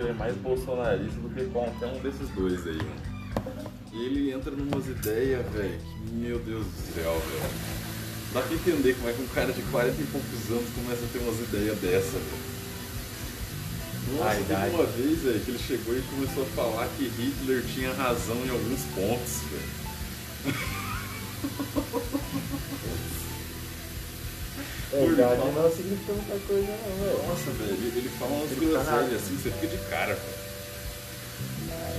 que ele é mais bolsonarista do que qualquer um desses dois aí, mano. E ele entra numas ideias, velho, que meu Deus do céu, velho. Dá pra entender como é que um cara de 40 e poucos anos começa a ter umas ideias dessa, velho. Nossa, A teve uma vez, velho, que ele chegou e começou a falar que Hitler tinha razão em alguns pontos, velho. É, idade não significa muita coisa não, velho. Nossa, velho, ele, ele fala umas groselhas nada. assim, você fica de cara, velho.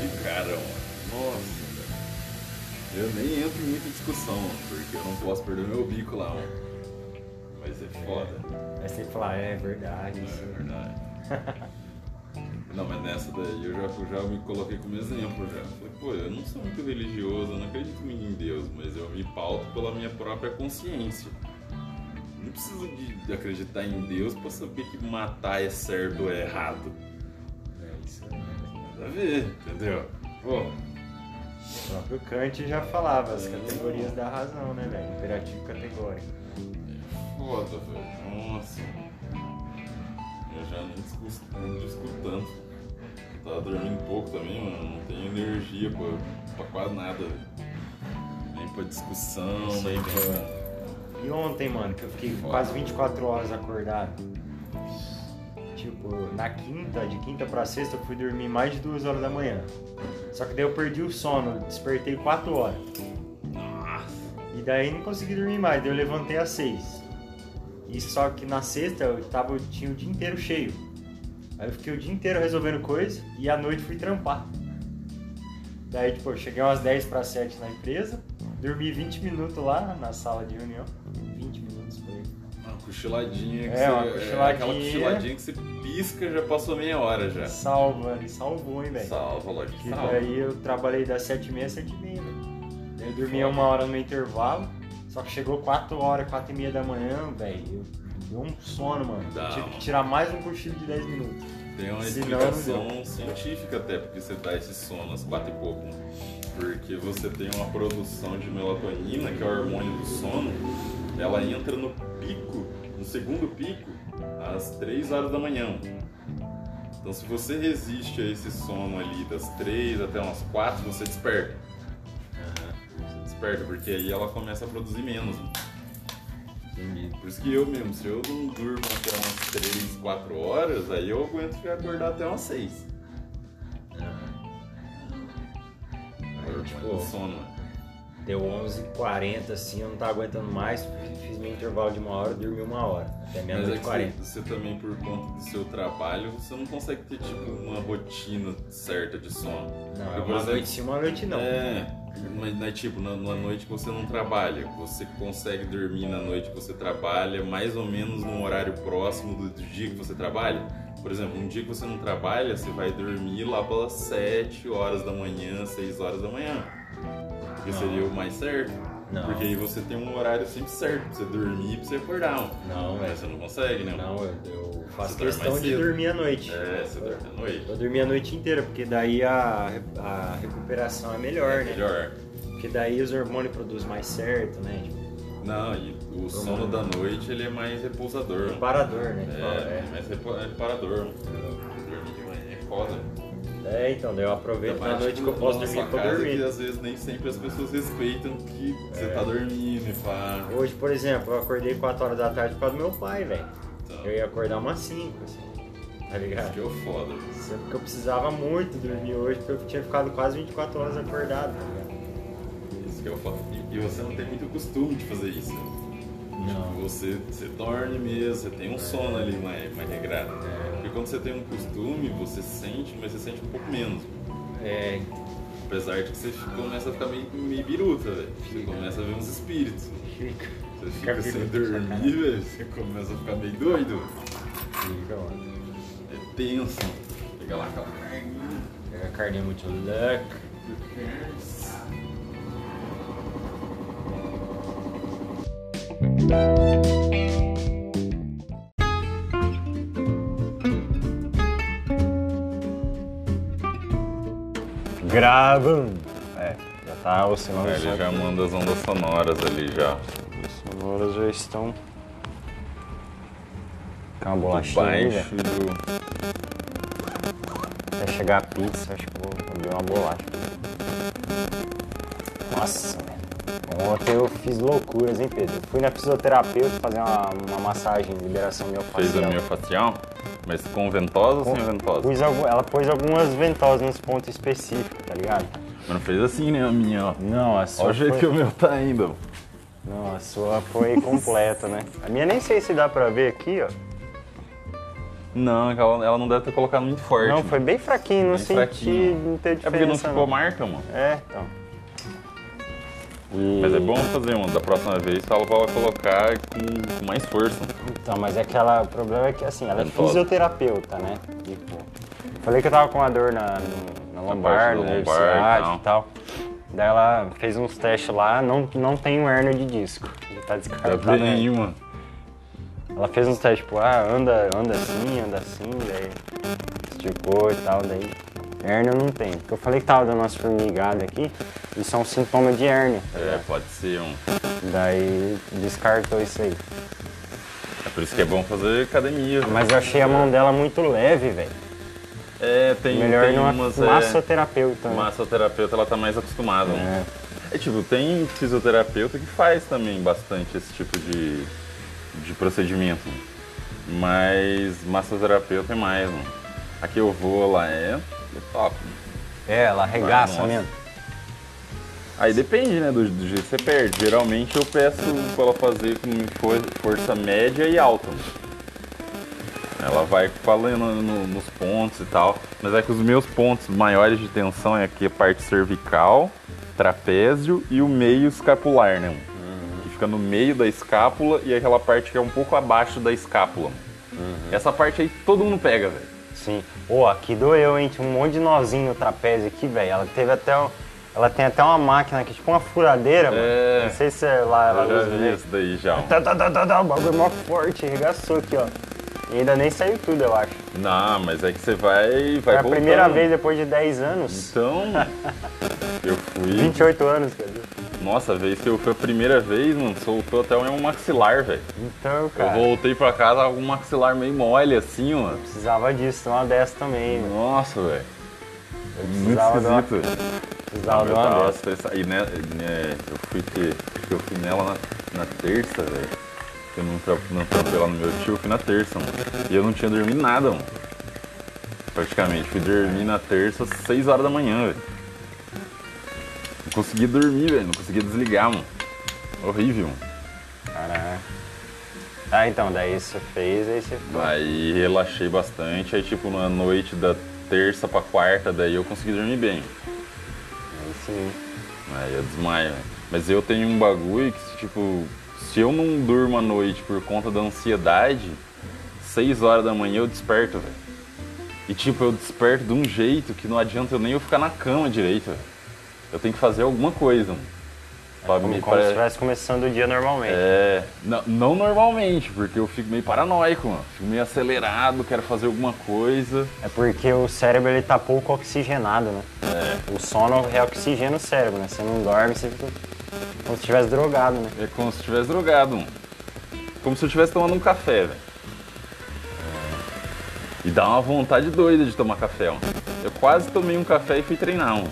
De cara, mano. Nossa, velho. Eu nem entro em muita discussão, mano, porque eu não posso perder meu bico lá, mano. Vai ser foda. Aí você fala, é verdade, isso. É verdade. Não, mas nessa daí eu já, eu já me coloquei como exemplo já. Falei, pô, eu não sou muito religioso, eu não acredito muito em Deus, mas eu me pauto pela minha própria consciência. Não preciso de, acreditar em Deus pra saber que matar é certo ou é errado. É isso mesmo. Nada a ver, entendeu? Pô, O próprio Kant já falava as categorias da razão, né, velho? Imperativo categórico. foda, velho. Nossa. Eu já nem discuto, nem discuto tanto. Tava dormindo pouco também, mano. Não tenho energia pra, pra quase nada, velho. Nem pra discussão, nem pra. E ontem, mano, que eu fiquei Foda. quase 24 horas acordado. Tipo, na quinta, de quinta pra sexta, eu fui dormir mais de duas horas da manhã. Só que daí eu perdi o sono, despertei 4 horas. Nossa. E daí não consegui dormir mais, daí eu levantei às 6. E só que na sexta eu tava, eu tinha o dia inteiro cheio. Aí eu fiquei o dia inteiro resolvendo coisa e à noite fui trampar. Daí, tipo, eu cheguei umas 10 para 7 na empresa, dormi 20 minutos lá na sala de reunião. Cochiladinha que É, você. uma aquela cochiladinha. cochiladinha que você pisca já passou meia hora já. Salva, ele salvou, hein, velho. Salva, lógico. Salva. daí eu trabalhei das 7h30 às 7h30, velho. Daí eu dormia uma hora no intervalo, só que chegou 4 horas, 4 e meia da manhã, velho. Eu deu um sono, mano. Dá, tive que tirar mais um cochilo de 10 minutos. Tem uma explicação científica até porque você dá esse sono às quatro e pouco. Porque você tem uma produção de melatonina, que é o hormônio do sono, ela entra no pico, segundo pico, às 3 horas da manhã. Então se você resiste a esse sono ali das 3 até umas 4, você desperta. Você desperta, porque aí ela começa a produzir menos. Entendi. Por isso que eu mesmo, se eu não durmo até umas 3, 4 horas, aí eu aguento ficar acordado até umas 6. Aí, tipo, tipo, sono. Deu 11h40 assim, eu não tava aguentando mais, fiz meu intervalo de uma hora, dormi uma hora. Até é meia-noite e 40. você, você também, por conta do seu trabalho, você não consegue ter, tipo, uma rotina certa de sono. Não, é por uma noite sim, uma noite não. É, mas, mas, tipo, na, na noite que você não trabalha, você consegue dormir na noite que você trabalha, mais ou menos num horário próximo do, do dia que você trabalha. Por exemplo, um dia que você não trabalha, você vai dormir lá pelas 7 horas da manhã, 6 horas da manhã. Porque Não. seria o mais certo. Não. Porque aí você tem um horário sempre certo pra você dormir e pra você acordar. Não, Mas velho. você não consegue, né? Não, eu, eu faço Você questão de dormir à noite. É, você dorme à noite. Eu dormi a noite inteira, porque daí a, a recuperação é melhor, né? Melhor. Porque daí os hormônios produzem mais certo, né? Tipo, Não, e o sono da noite ele é mais repousador. reparador, né? Que fala, É, mais é reparador. Dormir de manhã é foda. É, então, daí eu aproveito na noite que eu posso dormir pra dormir. Que às vezes nem sempre as pessoas respeitam que você É. tá dormindo e pá. Hoje, por exemplo, eu acordei 4 horas da tarde por causa do meu pai, velho. Então, Eu ia acordar umas 5, assim. Tá isso ligado? que é o foda. Sendo que eu precisava muito dormir hoje, porque eu tinha ficado quase 24 horas acordado, tá ligado? Isso que é o foda. E, e você não tem muito costume de fazer isso. Tipo, você, você dorme mesmo, você tem um sono ali mais, mais regrado. É. Porque quando você tem um costume, você sente, mas você sente um pouco menos. É, Apesar de que você começa a ficar meio, meio biruta, velho. Você começa a ver uns espíritos. fica. Você Fica fica sem dormir, velho. Você começa a ficar meio doido. Fica, mano. É tenso. Pega lá aquela. Pega a carninha muito luck. Gravando. É, já tá oscilando. Aí ele já manda as ondas sonoras ali já. As sonoras já estão. Tem uma bolachinha Baixo do. Até chegar a pizza, acho que vou abrir uma bolacha. Nossa. Ontem eu fiz loucuras, hein, Pedro? Fui na fisioterapeuta fazer uma, uma massagem, liberação miofascial. Fez a miofascial? Mas com ventosa ou sem ventosa? Pus ela pôs algumas ventosas nos pontos específicos, tá ligado? Mas não fez assim, né, a minha, ó. Não, a sua Olha o jeito foi... que o meu tá indo. Não, a sua foi completa, né? A minha nem sei se dá pra ver aqui, ó. Não, ela, ela não deve ter colocado muito forte. Não, foi bem fraquinho, não senti, fraquinho. não teve É diferença. porque não ficou não. marca, mano. É, então. E- Mas é bom fazer, mano. Da próxima vez ela colocar com, com mais força. Então, mas é aquela, o problema é que assim, ela é Ventosa. fisioterapeuta, né? Tipo, falei que eu tava com uma dor na, na lombar, nervo lombar e tal. Daí ela fez uns testes lá, não, não tem hernia de disco. Já tá descartado. né? bem, mano. Ela fez uns testes, tipo, ah, anda, anda assim, anda assim, daí esticou e tal, daí hérnia não tem. Porque eu falei que tava dando umas formigadas aqui, isso é um sintoma de hérnia. tá É, pode ser um. Daí descartou isso aí. É por isso que é bom fazer academia. Mas eu achei a mão dela muito leve, velho. É, tem, Melhor tem umas. é, massoterapeuta, né? massoterapeuta, ela tá mais acostumada. né? É tipo, tem fisioterapeuta que faz também bastante esse tipo de, de procedimento. Mas massoterapeuta é mais, mano. Aqui eu vou lá é, é top. mano. É, ela arregaça Nossa. mesmo. Aí depende, né, do, do jeito que você perde. Geralmente eu peço pra ela fazer com for- força média e alta. Ela vai falando no- nos pontos e tal. Mas é que os meus pontos maiores de tensão é aqui a parte cervical, trapézio e o meio escapular, né? mano? Que fica no meio da escápula e aquela parte que é um pouco abaixo da escápula. mano. Essa parte aí todo mundo pega, velho. Sim. Pô, aqui doeu, hein? Tinha um monte de nozinho no trapézio aqui, velho. Ela teve até. um- Ela tem até uma máquina aqui, tipo uma furadeira, mano. É. Não sei se é lá ela Eu usa, né? isso daí já. mano. Tá, tá, tá, tá, tá, o bagulho é mó forte, arregaçou aqui, ó. E ainda nem saiu tudo, eu acho. Não, mas é que você vai, vai Foi a voltando. primeira vez depois de 10 anos. Então, eu fui. 28 anos, quer dizer. Nossa, vez que eu fui a primeira vez, mano, soltou até o meu maxilar, velho. Então, Eu cara, voltei pra casa com o maxilar meio mole, assim, mano. precisava disso, uma dessa também, mano. Nossa, velho. Eu Muito de uma, esquisito. precisava de eu uma dessa. E né, né, eu fui ter. Acho que eu fui nela na, na terça, velho. Eu não, tra não trampei lá no meu tio, eu fui na terça, mano. E eu não tinha dormido nada, mano. Praticamente. Fui dormir na terça às 6 horas da manhã, velho. Não conseguia dormir, velho. Não conseguia desligar, mano. Horrível, mano. Caraca. Ah, então, daí você fez, aí você foi. Aí relaxei bastante, aí tipo na noite da terça pra quarta, daí eu consegui dormir bem. Aí sim. Aí eu desmaio. né? Mas eu tenho um bagulho que tipo, se eu não durmo à noite por conta da ansiedade, 6 horas da manhã eu desperto, velho. E tipo, eu desperto de um jeito que não adianta eu nem eu ficar na cama direito, velho. Eu tenho que fazer alguma coisa. Pra Como, como se pare- estivesse começando o dia normalmente. É, não, não normalmente, porque eu fico meio paranoico, mano. Fico meio acelerado, quero fazer alguma coisa. É porque o cérebro ele tá pouco oxigenado, né? É. O sono reoxigena o cérebro, né? Você não dorme, você fica como se estivesse drogado, né? É como se eu estivesse drogado, mano. Como se eu estivesse tomando um café, velho. E dá uma vontade doida de tomar café, mano. Eu quase tomei um café e fui treinar, mano.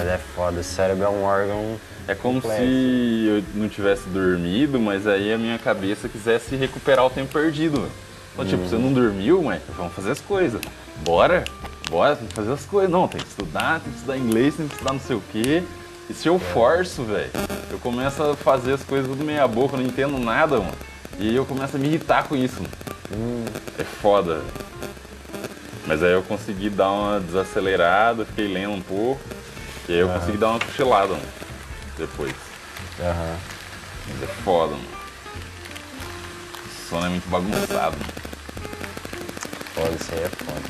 Mas é foda. O cérebro é um órgão. É como Complexo. se eu não tivesse dormido, mas aí a minha cabeça quisesse recuperar o tempo perdido. Então, tipo, você não dormiu, mas vamos fazer as coisas. Bora, bora, tem que fazer as coisas. Não, tem que estudar, tem que estudar inglês, tem que estudar não sei o quê. E se eu forço, velho, eu começo a fazer as coisas tudo meia boca, eu não entendo nada, mano. E eu começo a me irritar com isso, mano. É foda, velho. Mas aí eu consegui dar uma desacelerada, fiquei lendo um pouco. E aí eu consegui dar uma cochilada, mano. Depois. Aham. Mas é foda, mano. O sono é muito bagunçado. mano. Foda, isso aí é foda.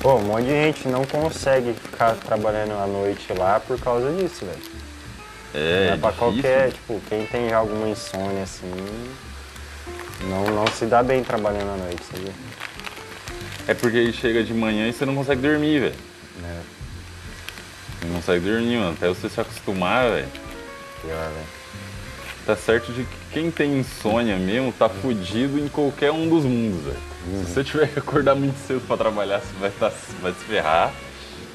Pô, um monte de gente não consegue ficar trabalhando à noite lá por causa disso, velho. É, Não é pra difícil. qualquer, tipo, quem tem alguma insônia assim, não, não se dá bem trabalhando à noite, sabe? É porque chega de manhã e você não consegue dormir, velho. É, não consegue dormir, mano. Até você se acostumar, velho. pior, velho. Tá certo de que quem tem insônia mesmo tá fudido em qualquer um dos mundos, velho. Se você tiver que acordar muito cedo pra trabalhar, você vai, tá, vai se ferrar.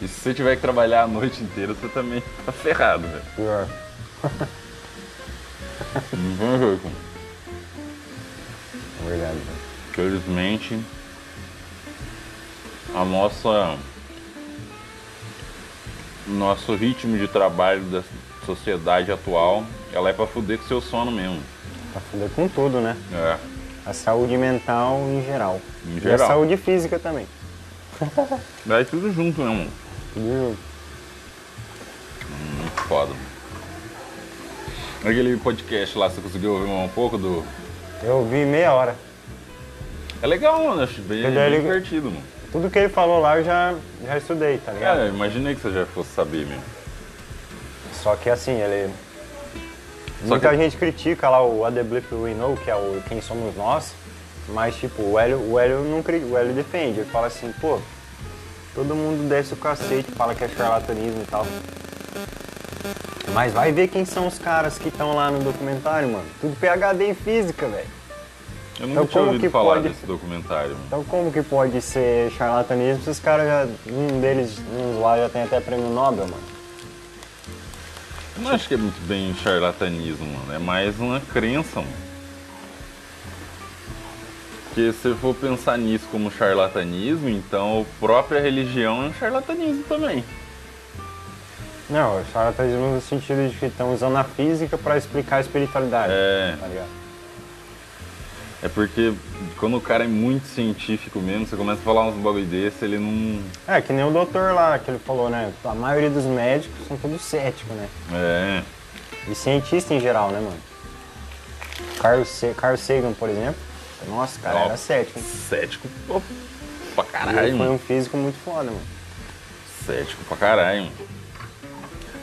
E se você tiver que trabalhar a noite inteira, você também tá ferrado, velho. Pior. Não tem jeito. É verdade. velho. Felizmente, a nossa nosso ritmo de trabalho da sociedade atual, ela é pra fuder com seu sono mesmo. Pra fuder com tudo, né? É, A saúde mental em geral. Em E a geral. saúde física também. vai tudo junto mesmo. Tudo junto. Muito foda. Aquele podcast lá, você conseguiu ouvir um pouco do. Eu vi meia hora. É legal, mano, acho bem, bem divertido, mano. Tudo que ele falou lá eu já, já estudei, tá ligado? É, imaginei que você já fosse saber mesmo. Só que assim, ele. Só Muita que- gente critica lá o the Blip We Know, que é o Quem Somos Nós, mas tipo, o Hélio, o Hélio não cri- o Hélio defende, ele fala assim, pô, todo mundo desce o cacete, fala que é charlatanismo e tal. Mas vai ver quem são os caras que estão lá no documentário, mano. Tudo PHD em física, velho. Eu nunca Então, tinha ouvido falar pode- desse documentário. Então como que pode ser charlatanismo se os caras já. Um deles, um lá já tem até prêmio Nobel, mano. Eu não acho que é muito bem charlatanismo, mano. É mais uma crença, mano. Porque se for pensar nisso como charlatanismo, então a própria religião é um charlatanismo também. Não, charlatanismo no sentido de que estão usando a física pra explicar a espiritualidade. É. Tá ligado? É porque quando o cara é muito científico mesmo, você começa a falar uns bagulho desse, ele não. É, que nem o doutor lá que ele falou, né? A maioria dos médicos são todos céticos, né? É. E cientista em geral, né, mano? Carl, Se Carl Sagan, por exemplo. Nossa, cara, Ó, era cético. Cético pô, pra Ele caralho, foi um físico muito foda, mano. Cético pra caralho. mano.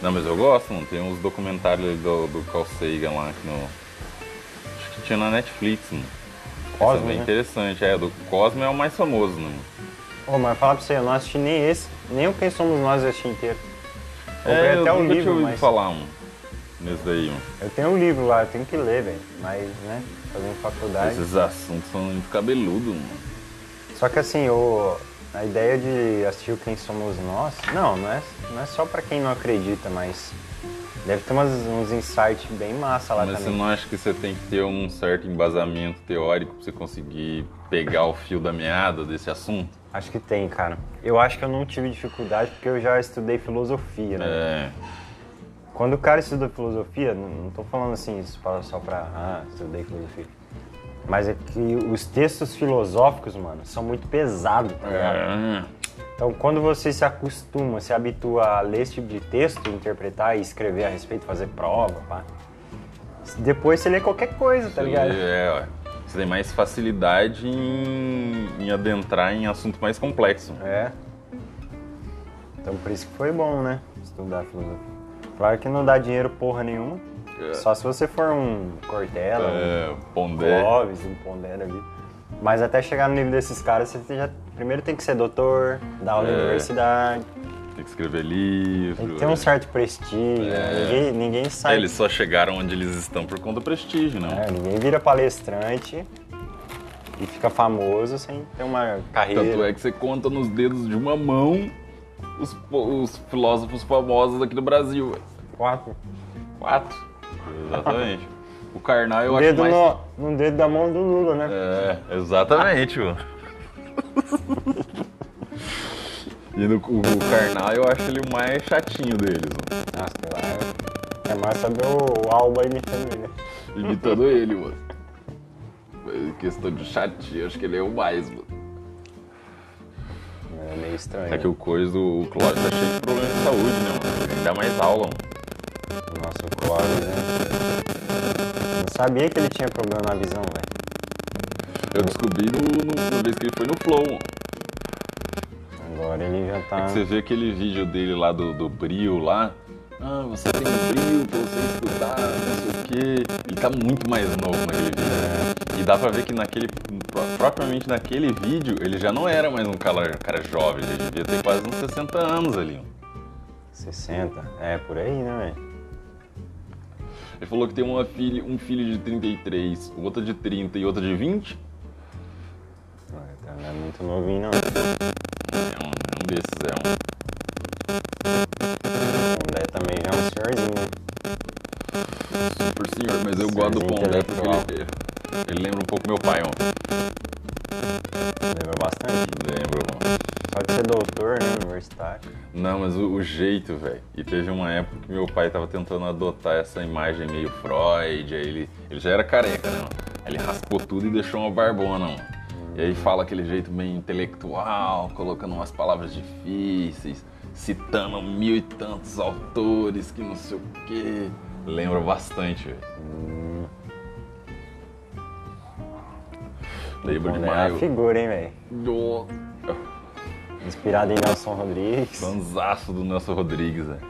Não, mas eu gosto, mano. Tem uns documentários do, do Carl Sagan lá que no. Acho que tinha na Netflix, mano. Cosmo, é né? interessante. É, do Cosmo é o mais famoso, né? Ô, mas falar pra você, eu não assisti nem esse, nem o Quem Somos Nós eu assisti inteiro. Comprei É, até eu o livro, mas falar, mano. Nesse daí, mano. eu tenho um livro lá, eu tenho que ler, velho. Mas, né, fazendo faculdade. Esses assuntos são muito cabeludos, mano. Só que assim, o, a ideia de assistir o Quem Somos Nós, não, não é, não é só pra quem não acredita, mas deve ter umas, uns insights bem massa lá Mas você também. não acha que você tem que ter um certo embasamento teórico pra você conseguir pegar o fio da meada desse assunto? Acho que tem, cara. Eu acho que eu não tive dificuldade porque eu já estudei filosofia, né? É. Quando o cara estuda filosofia, não, tô falando assim só pra, ah, estudei filosofia. Mas é que os textos filosóficos, mano, são muito pesados, tá ligado? É. Então, quando você se acostuma, se habitua a ler esse tipo de texto, interpretar e escrever a respeito, fazer prova, pá, depois você lê qualquer coisa, tá ligado? É, ó. Você tem mais facilidade em, em adentrar em assunto mais complexo. É. Então, por isso que foi bom, né? Estudar filosofia. Claro que não dá dinheiro porra nenhuma. É. Só se você for um Cortella, É, um Pondé. Clóvis, um Pondé da vida. Mas até chegar no nível desses caras, você já primeiro tem que ser doutor, dar aula na É. universidade, Tem que escrever livro. tem que ter um certo prestígio. É. Ninguém, ninguém sai. eles só chegaram onde eles estão por conta do prestígio, não. É, ninguém vira palestrante e fica famoso sem ter uma carreira. Tanto é que você conta nos dedos de uma mão os, os filósofos famosos aqui do Brasil. Quatro. Quatro. Exatamente. O Karnal eu acho dedo mais. no, no dedo da mão do Lula, né? É, exatamente, mano. E no, o, o Karnal eu acho ele o mais chatinho deles, mano. Nossa, sei lá. É mais saber o, o Alba imitando ele. né? Imitando ele, mano. Mas questão de chatinho, acho que ele é o mais, mano. É meio estranho. É que o coisa, o Cláudio tá cheio de problema de saúde, né, mano? Ele dá mais aula, mano. Nossa, o Clóvis, né? Não sabia que ele tinha problema na visão, velho. Eu descobri no, no- na vez que ele foi no Flow. Agora ele já tá. É você vê aquele vídeo dele lá do, do Brio lá. Ah, você tem um brilho pra você estudar, não sei o quê. Ele tá muito mais novo naquele vídeo. né? E dá pra ver que naquele. pro- Propriamente naquele vídeo, ele já não era mais um cara, cara jovem, ele devia ter quase uns 60 anos ali. 60. É, por aí, né, velho? Ele falou que tem uma filha, um filho de 33, outra de 30 e outra de 20. Então Não é muito novinho, não. É um, é um desses, é um. O Pondé também já é um senhorzinho. Super senhor, mas eu gosto do Pondé porque intelectual. ele, ele lembra um pouco meu pai, ó. Lembra bastante. Lembro, ó. Só de ser doutor, né? Universitário. Não, mas o, o jeito, velho. E teve uma época que meu pai tava tentando adotar essa imagem meio Freud, aí ele, ele já era careca, né? mano? Aí ele raspou tudo e deixou uma barbona, mano. E aí fala aquele jeito meio intelectual, colocando umas palavras difíceis, citando mil e tantos autores que não sei o quê. Lembra bastante, velho. Hum, Lembro é demais. uma figura, hein, velho? Do Inspirado em Nelson Rodrigues. fanzaço do Nelson Rodrigues, velho.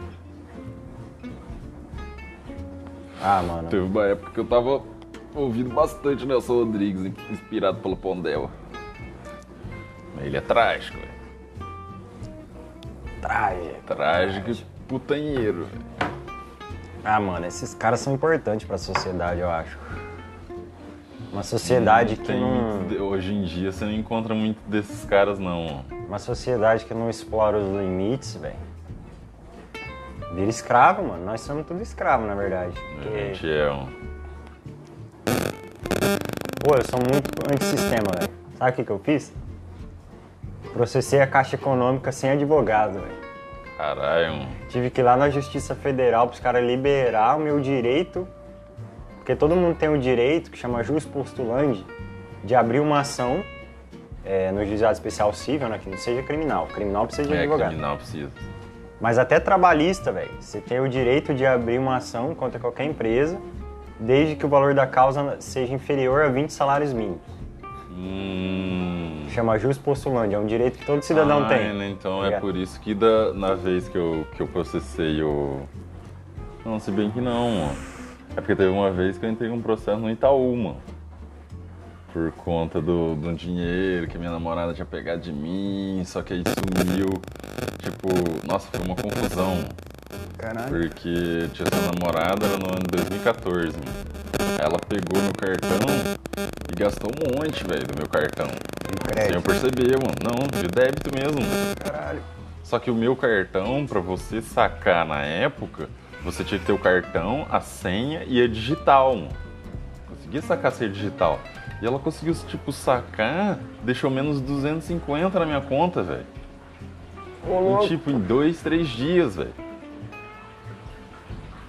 Ah, mano. Teve uma época que eu tava ouvindo bastante o Nelson Rodrigues, inspirado pelo Pondel. Ele é trágico, velho. Trágico. Trágico e putanheiro, velho. Ah, mano, esses caras são importantes pra sociedade, eu acho. Uma sociedade que não. muito de- Hoje em dia você não encontra muito desses caras, não. Uma sociedade que não explora os limites, velho. Vira escravo, mano. Nós somos tudo escravo, na verdade. A Porque, gente é um. Pô, eu sou muito antissistema, velho. Sabe o que, que eu fiz? Processei a Caixa Econômica sem advogado, velho. Caralho, um. Tive que ir lá na Justiça Federal para os caras liberar o meu direito, porque todo mundo tem o direito, que chama jus postulandi, de abrir uma ação é, no juizado especial civil, né, que não seja criminal. Criminal precisa de É, advogado. criminal precisa. Mas até trabalhista, velho. Você tem o direito de abrir uma ação contra qualquer empresa, desde que o valor da causa seja inferior a 20 salários mínimos. Hum. Chama jus postulandi, é um direito que todo cidadão Ah, tem. né, Então é Obrigado. por isso que da, na vez que eu, que eu processei o. Não, se bem que não, mano. É porque teve uma vez que eu entrei um processo no Itaú, mano. Por conta do, do dinheiro que minha namorada tinha pegado de mim, só que aí sumiu. Tipo, nossa, foi uma confusão. Caralho. Porque tinha essa namorada, era no ano de 2014, mano. Aí Ela pegou meu cartão e gastou um monte, velho, do meu cartão. Sem eu perceber, mano. Não, de débito mesmo. Caralho. Só que o meu cartão, pra você sacar na época, você tinha que ter o cartão, a senha e a digital, mano. Conseguia sacar ser digital. E ela conseguiu, tipo, sacar, deixou menos 250 na minha conta, velho. Louco. tipo, em dois, três dias, velho.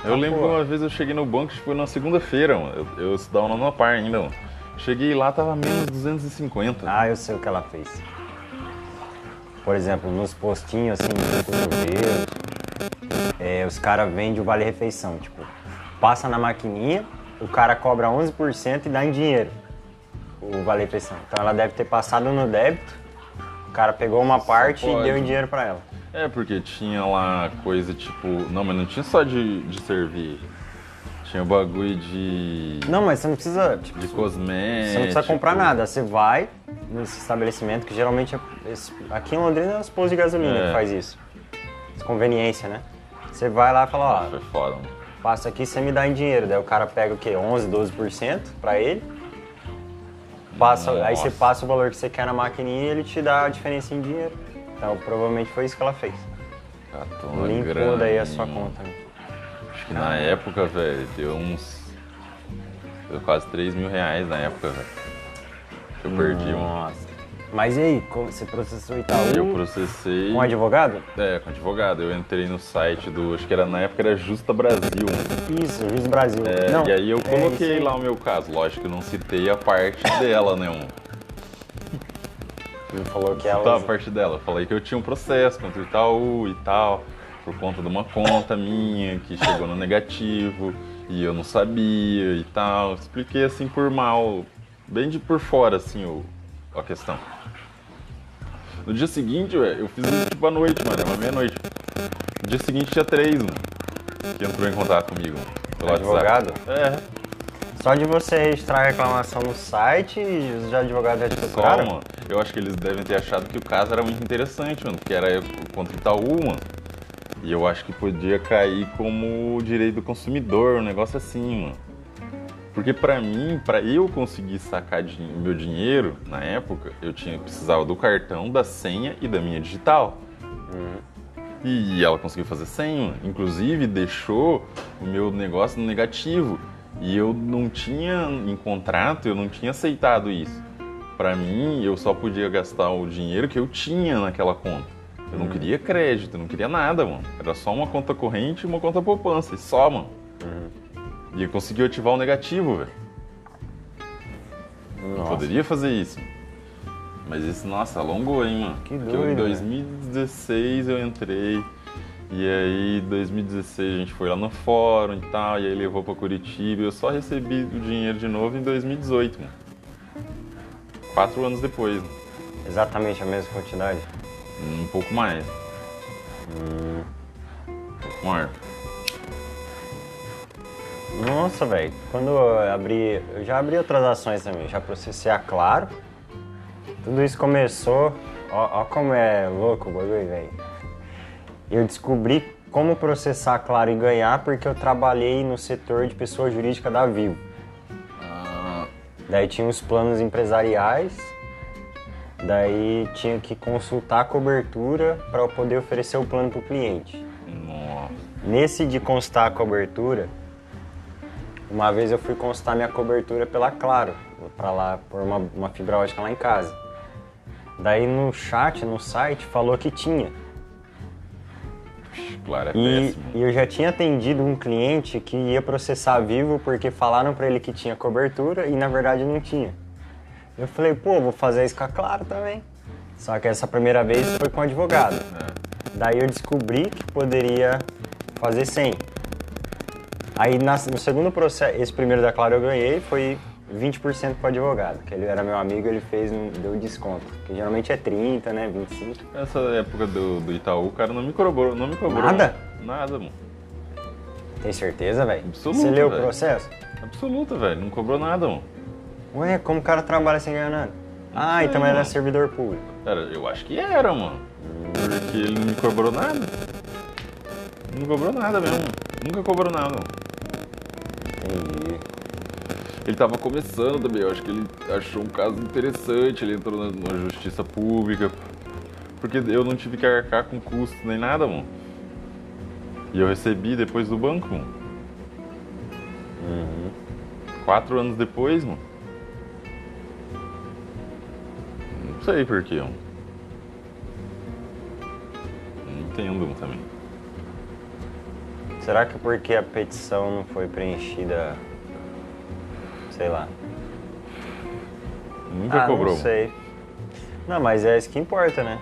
Eu Ah, lembro pô. que uma vez eu cheguei no banco, tipo, na segunda-feira, mano. Eu, eu estudava na par ainda, mano. Cheguei lá, tava menos 250. Ah, eu sei o que ela fez. Por exemplo, nos postinhos assim, no cotovelo, é, os caras vendem o vale refeição, tipo, passa na maquininha, o cara cobra 11% e dá em dinheiro o vale refeição. Então ela deve ter passado no débito, o cara pegou uma parte e deu em dinheiro pra ela. É, porque tinha lá coisa tipo. Não, mas não tinha só de, de servir. Tinha o bagulho de. Não, mas você não precisa, tipo, De cosmético. Você não precisa comprar nada, você vai nesse estabelecimento que geralmente é, aqui em Londrina é os postos de gasolina É. que faz isso. Conveniência, né? Você vai lá e fala, ó, Foi foda, mano. passa aqui você me dá em dinheiro. Daí o cara pega o quê? 11, 12% pra ele. Passa, aí você passa o valor que você quer na maquininha e ele te dá a diferença em dinheiro. Então provavelmente foi isso que ela fez. Catou uma Limpou grana daí a sua conta. né? Acho que na época, velho, deu uns. Deu quase 3 mil reais na época, velho. Eu perdi, mano. Nossa. Mas e aí, como você processou Itaú Eu processei. com advogado? É, com advogado. Eu entrei no site do. Acho que era na época era Justa Brasil. Isso, Juiz Brasil. É, Não, e aí eu é coloquei aí. lá o meu caso. Lógico que eu não citei a parte dela, né, mano? Ele falou que Tá, ela. a parte dela. Falei que eu tinha um processo contra o Itaú e tal, por conta de uma conta minha que chegou no negativo e eu não sabia e tal. Expliquei assim por mal, bem de por fora, assim, o, a questão. No dia seguinte, velho, eu fiz isso tipo à noite, mano, era uma meia-noite. No dia seguinte tinha três, mano, que entrou em contato comigo. Pelo Advogado? WhatsApp. É, Só de você registrar a reclamação no site, os advogados já te procuraram? mano. Eu acho que eles devem ter achado que o caso era muito interessante, mano, porque era contra o Itaú, mano. E eu acho que podia cair como direito do consumidor, um negócio assim, mano. Porque pra mim, pra eu conseguir sacar meu dinheiro na época, eu tinha precisava do cartão, da senha e da minha digital. E ela conseguiu fazer mano. inclusive deixou o meu negócio no negativo. E eu não tinha, em contrato, eu não tinha aceitado isso. Pra mim, eu só podia gastar o dinheiro que eu tinha naquela conta. Eu não queria crédito, eu não queria nada, mano. Era só uma conta corrente e uma conta poupança, e só, mano. E eu consegui ativar o negativo, velho. Eu Nossa. poderia fazer isso. Mas isso, nossa, alongou, hein, mano. Que Porque doido, em né? 2016 eu entrei. E aí, em 2016 a gente foi lá no fórum e tal. E aí levou pra Curitiba. E eu só recebi o dinheiro de novo em 2018, mano. Quatro anos depois, né? Exatamente a mesma quantidade. um pouco mais. Hum. Um pouco mais. Nossa, velho. Quando eu abri. Eu já abri outras ações também. Já processei a Claro. Tudo isso começou. Ó, ó como é louco o bagulho, velho. Eu descobri como processar Claro e ganhar porque eu trabalhei no setor de pessoa jurídica da Vivo. Ah, Daí tinha os planos empresariais. Daí tinha que consultar a cobertura para eu poder oferecer o plano para o cliente. nossa. Nesse de constar a cobertura, uma vez eu fui constar minha cobertura pela Claro, para lá por uma, uma fibra ótica lá em casa. Daí no chat, no site, falou que tinha. Claro, é E, e eu já tinha atendido um cliente que ia processar vivo porque falaram para ele que tinha cobertura e na verdade não tinha. Eu falei, pô, vou fazer isso com a Claro também. Só que essa primeira vez foi com advogado. É. Daí eu descobri que poderia fazer sem. Aí no segundo processo, esse primeiro da Claro eu ganhei, foi 20% pro advogado, que ele era meu amigo, ele fez um, deu desconto. Que geralmente é 30, né, 25. Nessa época do, do Itaú, o cara não me cobrou, não me cobrou. Nada? Nada, mano. Tem certeza, velho? Absoluto, Você leu o processo? Absoluta, velho. Não cobrou nada, mano. Ué, como o cara trabalha sem ganhar nada? Ah, sei, então era mano. servidor público. Cara, eu acho que era, mano. Porque ele não me cobrou nada. Não cobrou nada mesmo. Nunca cobrou nada. mano. Entendi. Ele tava começando também, eu acho que ele achou um caso interessante, ele entrou na, na justiça pública. Porque eu não tive que arcar com custo nem nada, mano. E eu recebi depois do banco, mano. Quatro anos depois, mano. Não sei porquê, mano. Não entendo mano, também. Será que porque a petição não foi preenchida, sei lá? Nunca ah, cobrou. não sei. Não, mas é isso que importa, né?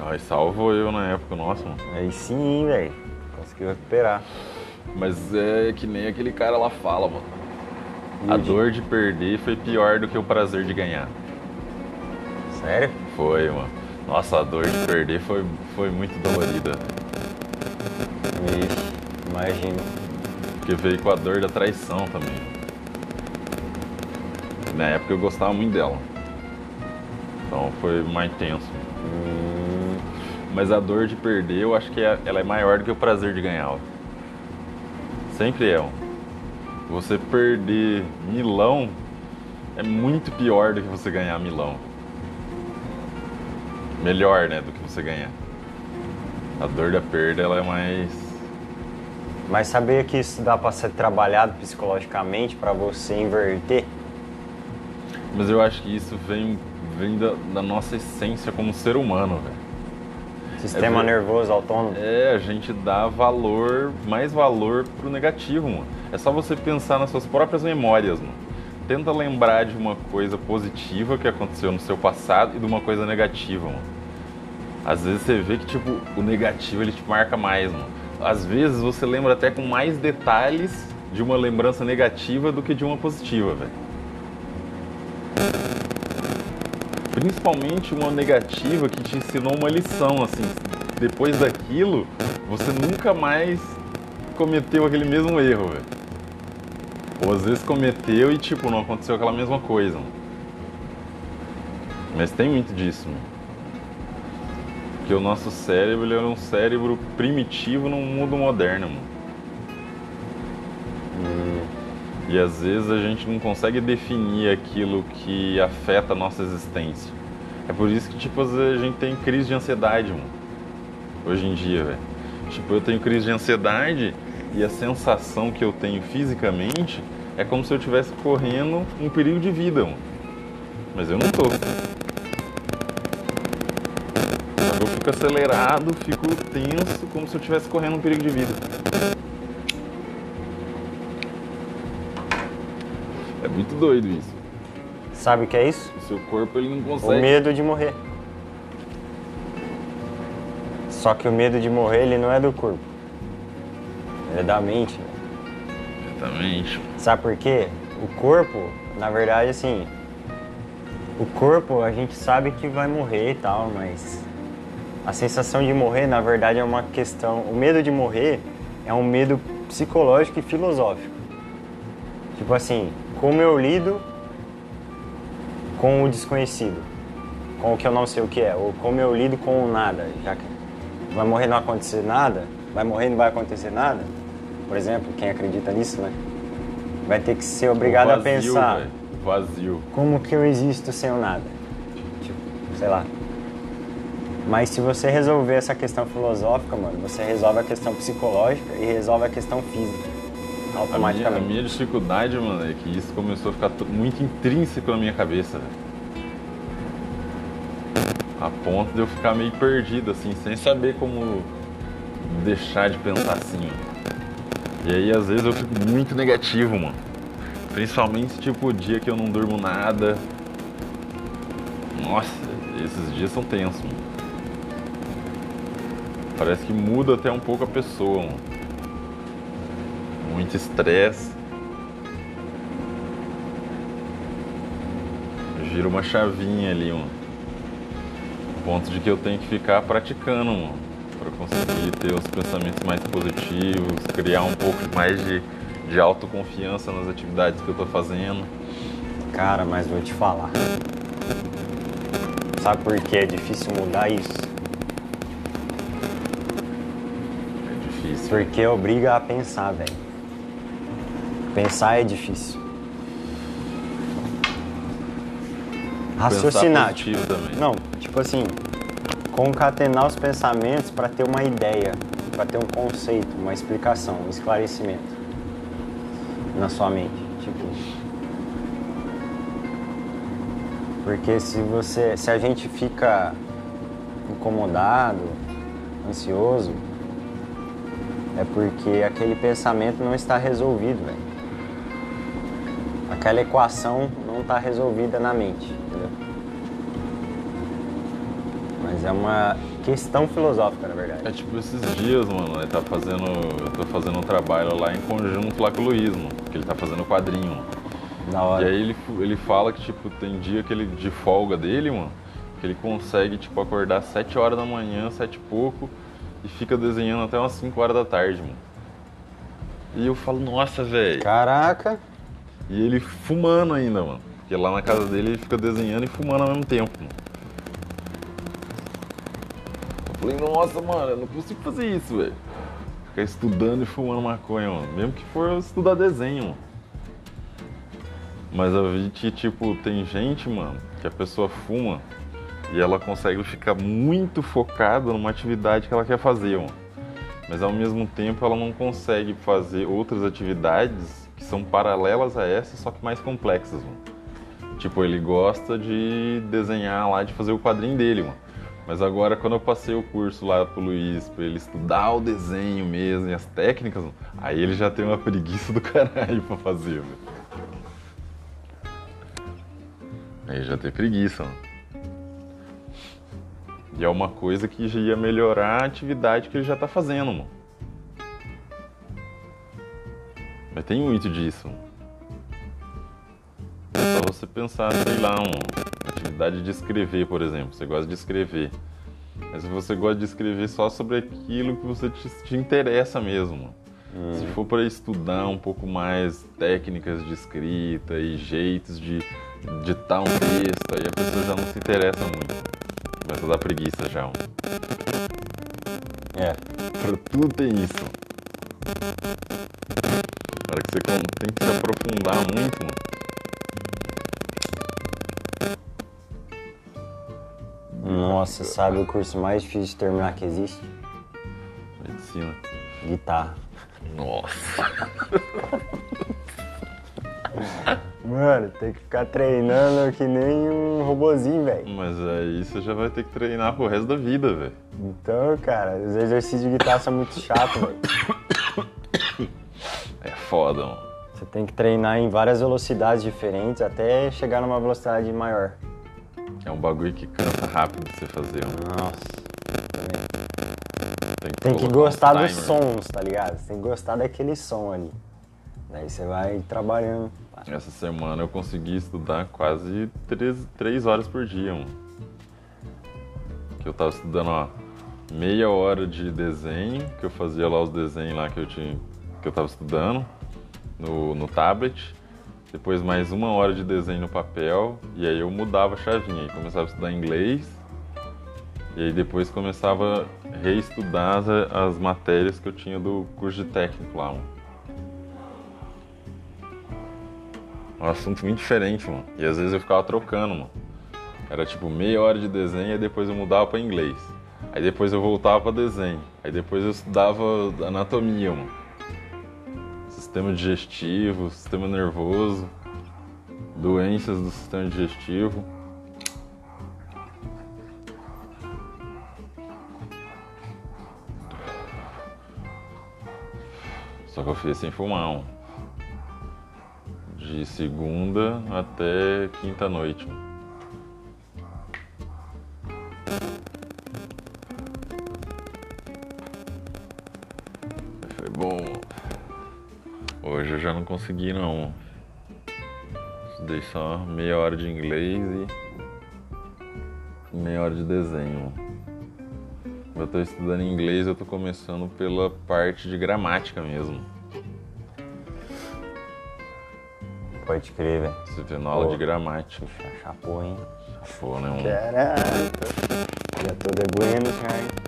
Ai, salvou eu na época, nossa, mano. Aí sim, velho. Conseguiu recuperar. Mas é que nem aquele cara lá fala, mano. A E o de- dor de perder foi pior do que o prazer de ganhar. Sério? Foi, mano. Nossa, a dor de perder foi, foi muito dolorida. Vixe, imagino. Porque veio com a dor da traição também. Na época eu gostava muito dela. Então foi mais tenso. Hum, Mas a dor de perder, eu acho que é- ela é maior do que o prazer de ganhar. Sempre é. Você perder milão é muito pior do que você ganhar milão. Melhor, né, do que você ganhar. A dor da perda, ela é mais... mas sabia que isso dá pra ser trabalhado psicologicamente pra você inverter? Mas eu acho que isso vem, vem da, da nossa essência como ser humano, velho. Sistema É nervoso autônomo? É, a gente dá valor, mais valor pro negativo, mano. É só você pensar nas suas próprias memórias, mano. Tenta lembrar de uma coisa positiva que aconteceu no seu passado e de uma coisa negativa, mano. Às vezes você vê que, tipo, o negativo ele te marca mais, mano. Às vezes você lembra até com mais detalhes de uma lembrança negativa do que de uma positiva, velho. Principalmente uma negativa que te ensinou uma lição, assim. Depois daquilo, você nunca mais cometeu aquele mesmo erro, velho. Ou às vezes cometeu e, tipo, não aconteceu aquela mesma coisa. mano. Mas tem muito disso, mano. Porque o nosso cérebro ele é um cérebro primitivo num mundo moderno, mano. E às vezes a gente não consegue definir aquilo que afeta a nossa existência. É por isso que, tipo, às vezes a gente tem crise de ansiedade, mano. Hoje em dia, velho. Tipo, eu tenho crise de ansiedade e a sensação que eu tenho fisicamente é como se eu estivesse correndo um perigo de vida, mano. Mas eu não tô. Eu fico acelerado, fico tenso, como se eu estivesse correndo um perigo de vida. É muito doido isso. Sabe o que é isso? O seu corpo ele não O consegue. medo de morrer. Só que o medo de morrer, ele não é do corpo. Ele é da mente. né? Exatamente. Sabe por quê? O corpo, na verdade, assim. O corpo a gente sabe que vai morrer e tal, mas. A sensação de morrer, na verdade, é uma questão. O medo de morrer é um medo psicológico e filosófico. Tipo assim, como eu lido com o desconhecido, com o que eu não sei o que é, ou como eu lido com o nada, já que vai morrer e não acontecer nada, vai morrer e não vai acontecer nada. Por exemplo, quem acredita nisso, né? Vai ter que ser obrigado O a vazio, pensar velho. O Vazio. como que eu existo sem o nada. Tipo, sei lá. Mas se você resolver essa questão filosófica, mano, você resolve a questão psicológica e resolve a questão física. A minha, a Automaticamente. minha dificuldade, mano, é que isso começou a ficar muito intrínseco na minha cabeça, velho. A ponto de eu ficar meio perdido, assim, sem saber como deixar de pensar assim. E aí, às vezes, eu fico muito negativo, mano. Principalmente, tipo, o dia que eu não durmo nada. Nossa, esses dias são tensos, mano. Parece que muda até um pouco a pessoa, mano muito estresse. Gira uma chavinha ali, mano. Ponto de que eu tenho que ficar praticando, mano. Pra conseguir ter os pensamentos mais positivos, criar um pouco mais de, de autoconfiança nas atividades que eu tô fazendo. Cara, mas vou te falar. Sabe por que é difícil mudar isso? É difícil. Porque obriga a pensar, velho. Pensar é difícil. Raciocinar. Também. Não, tipo assim, concatenar os pensamentos para ter uma ideia, para ter um conceito, uma explicação, um esclarecimento na sua mente. Tipo. Porque se você. Se a gente fica incomodado, ansioso, é porque aquele pensamento não está resolvido, velho. Aquela equação não está resolvida na mente, entendeu? Mas é uma questão filosófica, na verdade. É tipo esses dias, mano, ele tá fazendo. Eu tô fazendo um trabalho lá em conjunto lá com o Luiz, mano. Que ele tá fazendo quadrinho, mano. Da E hora. aí ele, ele fala que, tipo, tem dia que ele, de folga dele, mano, que ele consegue, tipo, acordar às 7 horas da manhã, 7 e pouco, e fica desenhando até umas 5 horas da tarde, mano. E eu falo, nossa, velho. Caraca, E ele fumando ainda, mano. Porque lá na casa dele ele fica desenhando e fumando ao mesmo tempo. Eu falei, nossa, mano, eu não consigo fazer isso, velho. Ficar estudando e fumando maconha, mano. Mesmo que for estudar desenho, mano. Mas eu vi que, tipo, tem gente, mano, que a pessoa fuma e ela consegue ficar muito focada numa atividade que ela quer fazer, mano. Mas ao mesmo tempo ela não consegue fazer outras atividades que são paralelas a essa, só que mais complexas, mano. Tipo, ele gosta de desenhar lá, de fazer o quadrinho dele, mano. Mas agora, quando eu passei o curso lá pro Luiz, pra ele estudar o desenho mesmo e as técnicas, mano, aí ele já tem uma preguiça do caralho pra fazer, velho. Aí já tem preguiça, mano. E é uma coisa que já ia melhorar a atividade que ele já tá fazendo, mano. Mas tem muito disso. É só você pensar, sei lá, uma atividade de escrever, por exemplo. Você gosta de escrever. Mas você gosta de escrever só sobre aquilo que você te, te interessa mesmo. mano. Se for para estudar um pouco mais técnicas de escrita e jeitos de ditar um texto, aí a pessoa já não se interessa muito. Começa a dar preguiça já. É. Pra tudo tem isso. Na hora que você tem que se aprofundar muito, mano. Nossa, sabe o curso mais difícil de terminar que existe? Medicina. Guitarra. Nossa. Mano, tem que ficar treinando que nem um robozinho, velho. Mas aí você já vai ter que treinar pro resto da vida, velho. Então, cara, os exercícios de guitarra são muito chatos, velho. Você tem que treinar em várias velocidades diferentes até chegar numa velocidade maior. É um bagulho que cansa rápido de você fazer. Nossa. Tem que, Tem que colocar um gostar dos sons, tá ligado? Você tem que gostar daquele som ali. Daí você vai trabalhando. Essa semana eu consegui estudar quase três, três horas por dia, mano. Que eu tava estudando, ó, meia hora de desenho, que eu fazia lá os desenhos lá que eu tinha, que eu tava estudando no, no tablet. Depois mais uma hora de desenho no papel, e aí eu mudava a chavinha, e começava a estudar inglês. E aí depois começava a reestudar as, as matérias que eu tinha do curso de técnico lá, mano. um assunto muito diferente, mano. E às vezes eu ficava trocando, mano. Era tipo meia hora de desenho e depois eu mudava pra inglês. Aí depois eu voltava pra desenho. Aí depois eu estudava anatomia, mano. Sistema digestivo, sistema nervoso, doenças do sistema digestivo. Só que eu fiz sem fumar, mano de segunda até quinta noite. Consegui não. Estudei só meia hora de inglês e meia hora de desenho. Eu tô estudando inglês, eu tô começando pela parte de gramática mesmo. Pode crer, velho. Você vê na aula de gramática. Chapou, hein? Pô, né? Um... Caralho. Já tô de Buenos Aires. Vamos.